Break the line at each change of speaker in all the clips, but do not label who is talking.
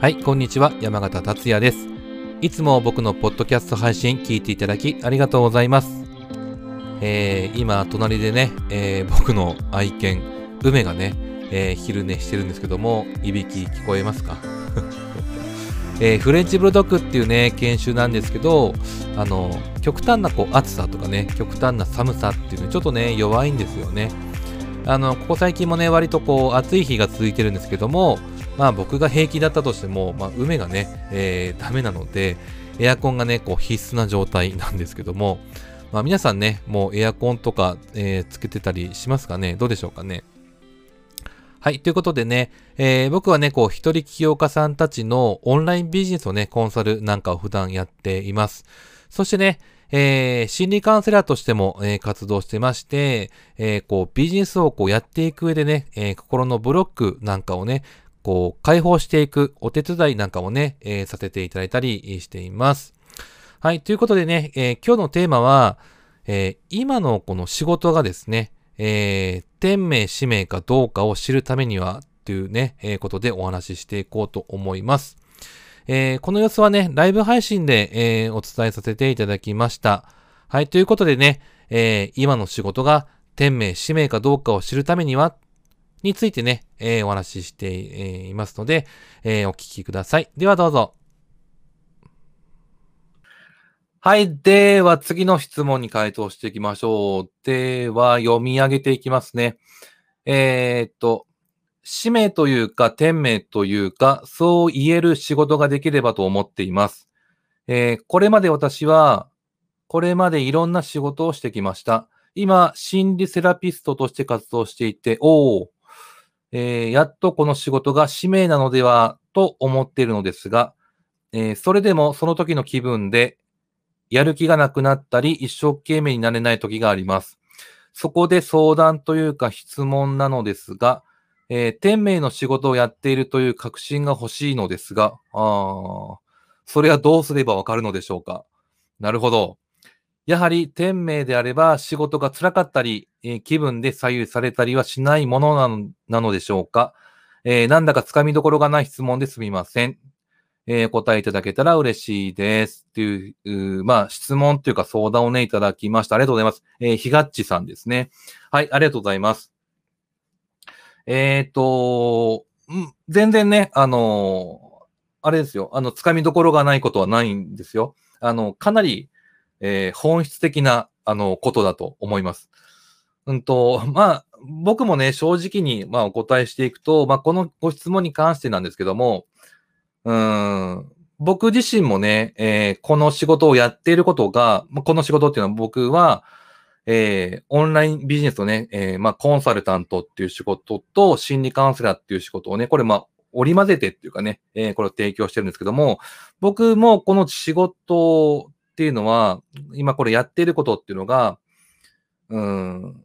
はい、こんにちは。山形達也です。いつも僕のポッドキャスト配信聞いていただきありがとうございます。えー、今、隣でね、えー、僕の愛犬、梅がね、えー、昼寝してるんですけども、いびき聞こえますか？えー、フレンチブルドッグっていうね、研修なんですけど、あの、極端なこう暑さとかね、極端な寒さっていうのちょっとね、弱いんですよね。あの、ここ最近もね、割とこう、暑い日が続いてるんですけども、まあ僕が平気だったとしても、まあ梅がね、えー、ダメなので、エアコンがね、こう必須な状態なんですけども、まあ皆さんね、もうエアコンとか、えー、つけてたりしますかね？どうでしょうかね？はい。ということでね、えー、僕はね、こう、一人起業家さんたちのオンラインビジネスをね、コンサルなんかを普段やっています。そしてね、えー、心理カウンセラーとしても、えー、活動してまして、えー、こう、ビジネスをこうやっていく上でね、え、心のブロックなんかをね、こう、解放していくお手伝いなんかもね、えー、させていただいたりしています。はい。ということでね、えー今日のテーマは、えー今のこの仕事がですね、えー天命、使命かどうかを知るためには、というね、えーことでお話ししていこうと思います。えーこの様子はね、ライブ配信で、えーお伝えさせていただきました。はい。ということでね、えー今の仕事が天命、使命かどうかを知るためには、についてね、えーお話しして、えーいますので、えーお聞きください。ではどうぞ。はい。では、次の質問に回答していきましょう。では、読み上げていきますね。えーっと、使命というか、天命というか、そう言える仕事ができればと思っています。えーこれまで私は、これまでいろんな仕事をしてきました。今、心理セラピストとして活動していて、おー、えーやっとこの仕事が使命なのではと思っているのですが、えーそれでもその時の気分でやる気がなくなったり、一生懸命になれない時があります。そこで相談というか質問なのですが、えー天命の仕事をやっているという確信が欲しいのですが、あーそれはどうすればわかるのでしょうか？なるほど。やはり天命であれば仕事が辛かったり、えー気分で左右されたりはしないものなのなのでしょうか、えーなんだかつかみどころがない質問ですみません。えー答えいただけたら嬉しいです。っていう、うまあ、質問というか相談をね、いただきました。ありがとうございます。えーひがっちさんですね。はい、ありがとうございます。えっ、と、全然ね、あのーあれですよ。あの、つかみどころがないことはないんですよ。あの、かなり、えー本質的な、あの、ことだと思います。うんと、まあ、僕もね、正直に、まあ、お答えしていくと、まあ、このご質問に関してなんですけども、うん、僕自身もね、えーこの仕事をやっていることが、この仕事っていうのは僕は、えーオンラインビジネスのね、えーまあ、コンサルタントっていう仕事と心理カウンセラーっていう仕事をね、これまあ、織り交ぜてっていうかね、えーこれを提供してるんですけども、僕もこの仕事っていうのは、今これやっていることっていうのが、うん、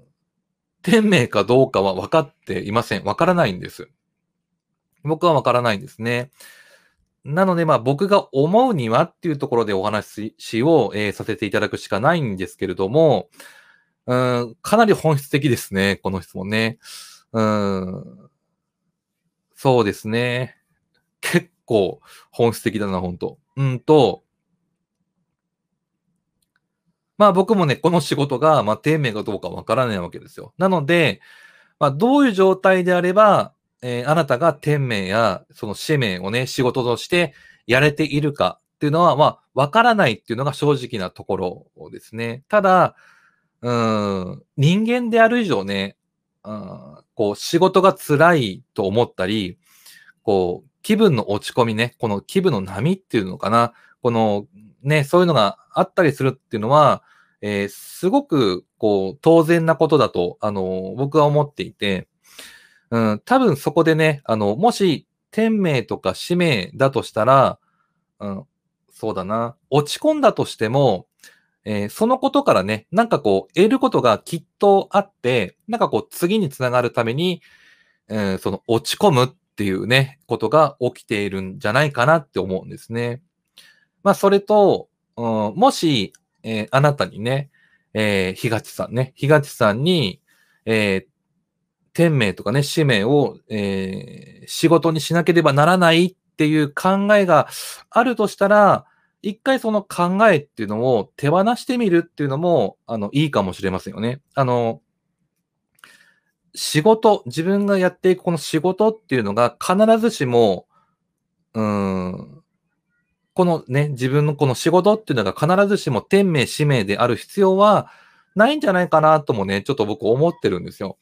天命かどうかは分かっていません。分からないんです。僕は分からないんですね。なので、まあ僕が思うにはっていうところでお話しを、えーさせていただくしかないんですけれども、うん、かなり本質的ですね、この質問ね。うん、そうですね。結構本質的だな、本当うんと、まあ僕もね、この仕事が、まあ天命かどうかわからないわけですよ。なので、まあどういう状態であれば、えーあなたが天命やその使命をね、仕事としてやれているかっていうのは、まあわからないっていうのが正直なところですね。ただ、うん、人間である以上ね、うんこう仕事が辛いと思ったり、こう気分の落ち込みね、この気分の波っていうのかな、このね、そういうのがあったりするっていうのは、えーすごく、こう、当然なことだと、あの、僕は思っていて、うん、多分そこでね、あの、もし、天命とか使命だとしたら、うん、そうだな、落ち込んだとしても、えーそのことからね、なんかこう、得ることがきっとあって、なんかこう、次につながるために、えーその落ち込むっていうね、ことが起きているんじゃないかなって思うんですね。まあ、それと、うん、もし、えーあなたにね、えー、ひがちさんね、ひがちさんに、えー天命とかね、使命を、えー仕事にしなければならないっていう考えがあるとしたら、一回その考えっていうのを手放してみるっていうのも、あの、いいかもしれませんよね。あの、仕事、自分がやっていくこの仕事っていうのが必ずしも、うん、このね、自分のこの仕事っていうのが必ずしも天命使命である必要はないんじゃないかなともね、ちょっと僕思ってるんですよ。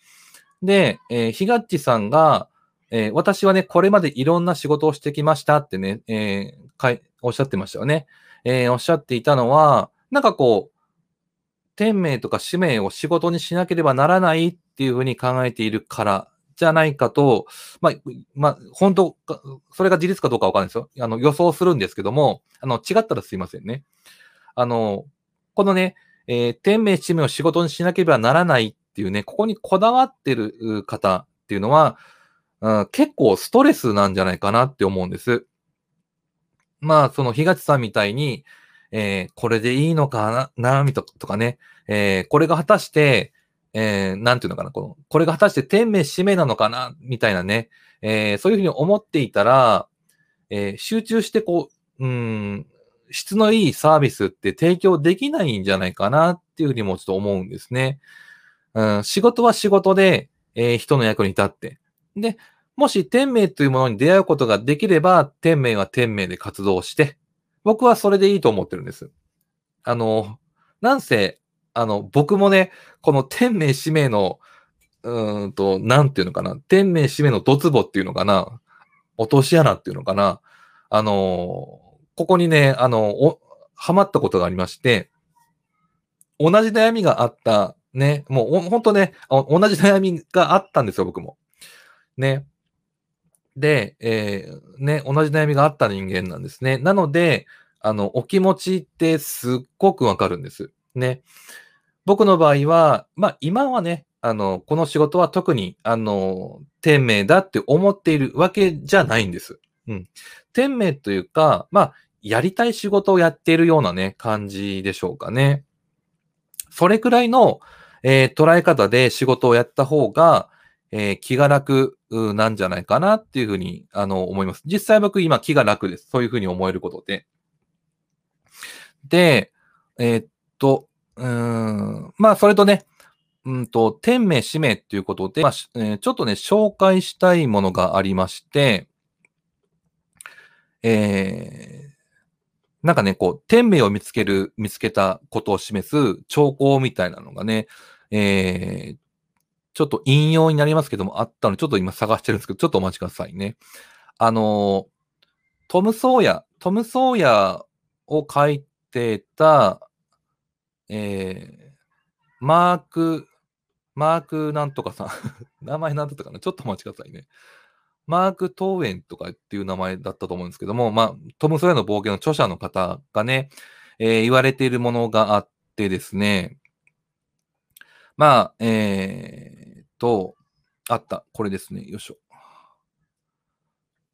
で、えー、ひがっちさんが、えー、私はね、これまでいろんな仕事をしてきましたってね、えー、かい、おっしゃってましたよね。えー、おっしゃっていたのは、なんかこう、天命とか使命を仕事にしなければならないっていうふうに考えているからじゃないかと、まあ、まあ、本当、それが事実かどうかわかんないですよ。あの、予想するんですけども、あの、違ったらすいませんね。あの、このね、えー、天命使命を仕事にしなければならないっていうね、ここにこだわってる方っていうのは、うん、結構ストレスなんじゃないかなって思うんです。まあ、その東さんみたいに、えー、これでいいのかな、な、みとかね、えー、これが果たして、えー、なんていうのかな、この、これが果たして天命使命なのかな、みたいなね、えー、そういうふうに思っていたら、えー、集中してこう、うん、質のいいサービスって提供できないんじゃないかなっていうふうにもちょっと思うんですね。うん、仕事は仕事で、えー、人の役に立って。で、もし天命というものに出会うことができれば、天命は天命で活動して、僕はそれでいいと思ってるんです。あの、なんせ、あの、僕もね、この天命使命の、うんと、なんていうのかな、天命使命のドツボっていうのかな、落とし穴っていうのかな、あの、ここにね、あの、お、はまったことがありまして、同じ悩みがあった、ね、もうほんとね、同じ悩みがあったんですよ、僕も。ね。で、えー、ね、同じ悩みがあった人間なんですね。なので、あの、お気持ちってすっごくわかるんです。ね。僕の場合は、まあ今はね、あの、この仕事は特に、あの、天命だって思っているわけじゃないんです。うん。天命というか、まあ、やりたい仕事をやっているようなね、感じでしょうかね。それくらいの、えー、捉え方で仕事をやった方が、えー、気が楽なんじゃないかなっていうふうに、あの、思います。実際僕今気が楽です。そういうふうに思えることで。で、えー、と、うん、まあ、それとね、うんと、天命使命っていうことで、まあえー、ちょっとね、紹介したいものがありまして、えー、なんかね、こう、天命を見つける、見つけたことを示す兆候みたいなのがね、えー、ちょっと引用になりますけども、あったので、ちょっと今探してるんですけど、ちょっとお待ちくださいね。あの、トム・ソーヤ、トム・ソーヤを書いてた、えー、マーク、マークなんとかさん 名前なんだったかなちょっとお待ちくださいね。マーク・トーエンとかっていう名前だったと思うんですけども、まあ、トム・ソヤの冒険の著者の方がね、えー、言われているものがあってですね、まあ、えー、と、あった。これですね。よいしょ。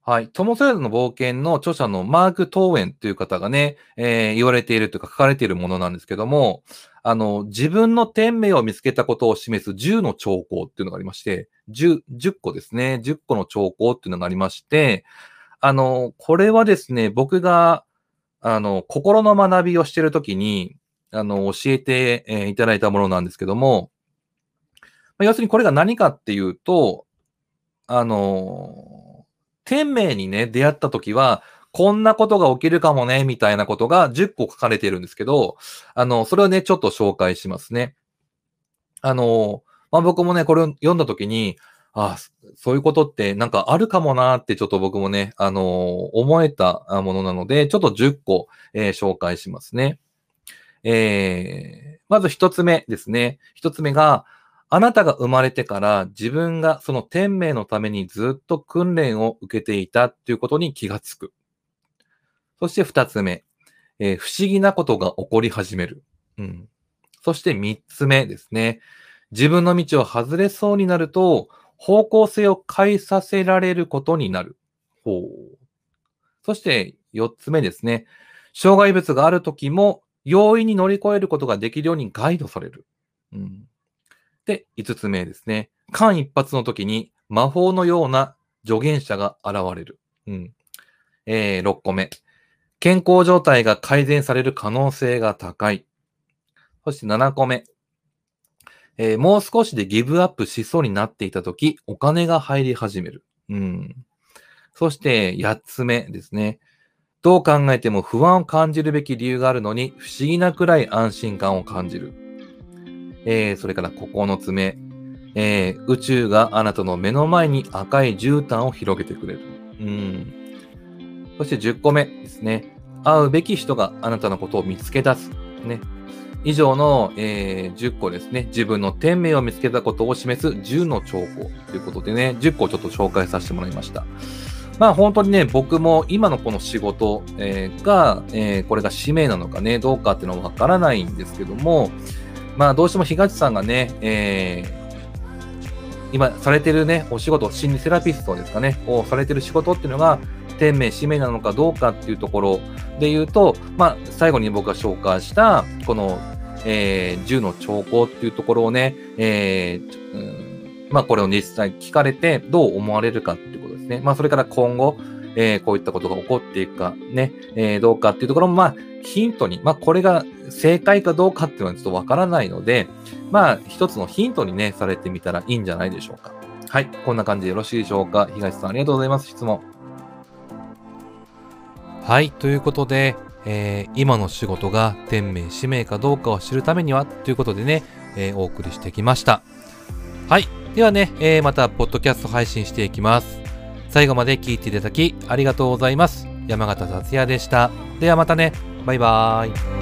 はい。トモ・ソヤの冒険の著者のマーク・トーエンという方がね、えー、言われているというか書かれているものなんですけども、あの、自分の天命を見つけたことを示す10の兆候っていうのがありまして、10、10個ですね。10個の兆候っていうのがありまして、あの、これはですね、僕が、あの、心の学びをしているときに、あの、教えて、えー、いただいたものなんですけども、まあ、要するにこれが何かっていうと、あの、天命にね、出会った時は、こんなことが起きるかもね、みたいなことが10個書かれてるんですけど、あの、それをね、ちょっと紹介しますね。あの、まあ、僕もね、これを読んだ時に、あそういうことってなんかあるかもなってちょっと僕もね、あのー、思えたものなので、ちょっと10個、えー、紹介しますね。えー、まず一つ目ですね。一つ目が、あなたが生まれてから自分がその天命のためにずっと訓練を受けていたっていうことに気がつく。そして二つ目、えー、不思議なことが起こり始める。うん。そして三つ目ですね。自分の道を外れそうになると、方向性を変えさせられることになる。ほう。そして四つ目ですね。障害物があるときも容易に乗り越えることができるようにガイドされる。うん、で、5つ目ですね。間一髪の時に魔法のような助言者が現れる。うん、えー、6個目。健康状態が改善される可能性が高い。そして7個目。えー、もう少しでギブアップしそうになっていたとき、お金が入り始める。うん。そして8つ目ですね。どう考えても不安を感じるべき理由があるのに、不思議なくらい安心感を感じる。えー、それから9つ目。えー、宇宙があなたの目の前に赤い絨毯を広げてくれる。うん。そして10個目ですね。会うべき人があなたのことを見つけ出す。ね。以上の、えー、10個ですね。自分の天命を見つけたことを示す10の兆候ということでね、10個ちょっと紹介させてもらいました。まあ本当にね、僕も今のこの仕事、えー、が、えー、これが使命なのかね、どうかっていうのはわからないんですけども、まあどうしても東さんがね、えー、今されてるね、お仕事、心理セラピストですかね、をされてる仕事っていうのが、天命、使命なのかどうかっていうところで言うと、まあ最後に僕が紹介した、この、えー、10の兆候っていうところをね、えー、うんまあこれを実際聞かれてどう思われるかっていうことですね。まあ、それから今後、えー、こういったことが起こっていくか、ね、えー、どうかっていうところも、まあ、ヒントに、まあ、これが正解かどうかっていうのはちょっとわからないので、まあ、一つのヒントにね、されてみたらいいんじゃないでしょうか。はい。こんな感じでよろしいでしょうか。東さん、ありがとうございます。質問。はい。ということで、えー、今の仕事が天命、使命かどうかを知るためには、ということでね、えー、お送りしてきました。はい。ではね、えー、また、ポッドキャスト配信していきます。最後まで聞いていただきありがとうございます。山形達也でした。ではまたね。バイバーイ。